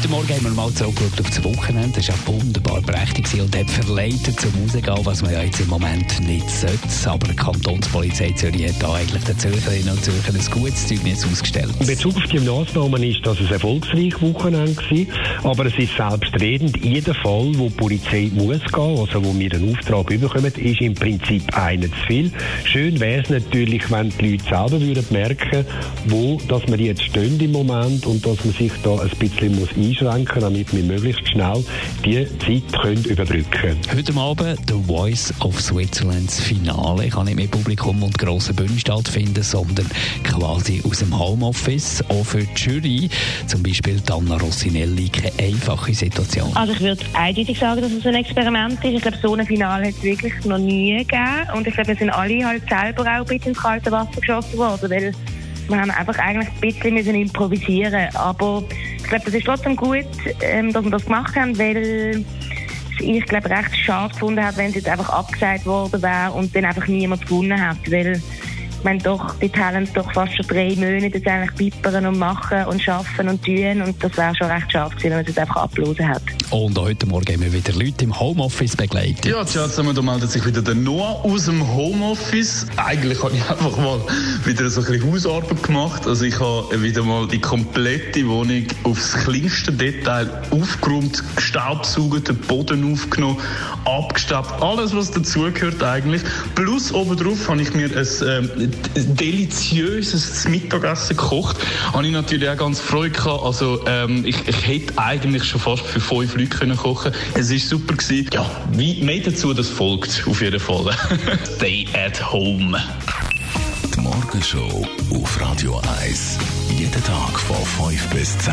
Heute Morgen haben wir mal zurückgeschaut auf das Wochenende. Das war ja wunderbar prächtig und hat verleitet zum Rausgehen, was man ja jetzt im Moment nicht sollte. Aber die Kantonspolizei Zürich hat da eigentlich den Zürcherinnen und Zürchern ein gutes Zeugnis ausgestellt. In Bezug auf die Massnahmen ist das ein erfolgreiches Wochenende aber es ist selbstredend. Jeder Fall, wo die Polizei muss gehen, also wo wir einen Auftrag bekommen, ist im Prinzip einer zu viel. Schön wäre es natürlich, wenn die Leute selber würden merken, wo dass wir jetzt stehen im Moment und dass man sich da ein bisschen muss einschränken damit wir möglichst schnell die Zeit können überbrücken können. Heute Abend The Voice of Switzerlands Finale kann nicht mit Publikum und grossen Bühnen stattfinden, sondern quasi aus dem Homeoffice. Auch für die Jury, zum Beispiel Anna Rossinelli, keine einfache Situation. Also ich würde eindeutig sagen, dass es ein Experiment ist. Ich glaube, so ein Finale hat es wirklich noch nie gegeben. Und ich glaube, wir sind alle halt selber auch ein bisschen ins kalte Wasser geschossen worden, weil wir haben einfach eigentlich ein bisschen müssen improvisieren Aber glaube, das ist trotzdem gut, ähm, dass wir das gemacht haben, weil ich glaube recht schade gefunden hat, wenn es jetzt einfach abgesagt worden wäre und dann einfach niemand gewonnen hat, weil ich meine, doch, die Talents doch fast schon drei Monate jetzt eigentlich pippern und machen und schaffen und tun und das wäre schon recht schade gewesen, wenn man es jetzt einfach ablosen hat. Und heute Morgen haben wir wieder Leute im Homeoffice begleitet. Ja, tja, zusammen, da meldet sich wieder der Noah aus dem Homeoffice. Eigentlich habe ich einfach mal wieder so ein bisschen Hausarbeit gemacht. Also ich habe wieder mal die komplette Wohnung aufs kleinste Detail aufgeräumt, gestaubsaugt, den Boden aufgenommen, abgestaubt, alles was dazugehört eigentlich. Plus obendrauf habe ich mir ein ähm, deliziöses Mittagessen gekocht. Habe ich natürlich auch ganz Freude gehabt. Also ähm, ich, ich hätte eigentlich schon fast für fünf Leute können kochen. Es ist super gewesen. Ja, wie mehr dazu, das folgt auf jeden Fall. Stay at home. Die Morgenshow auf Radio 1. Jeden Tag von 5 bis 10.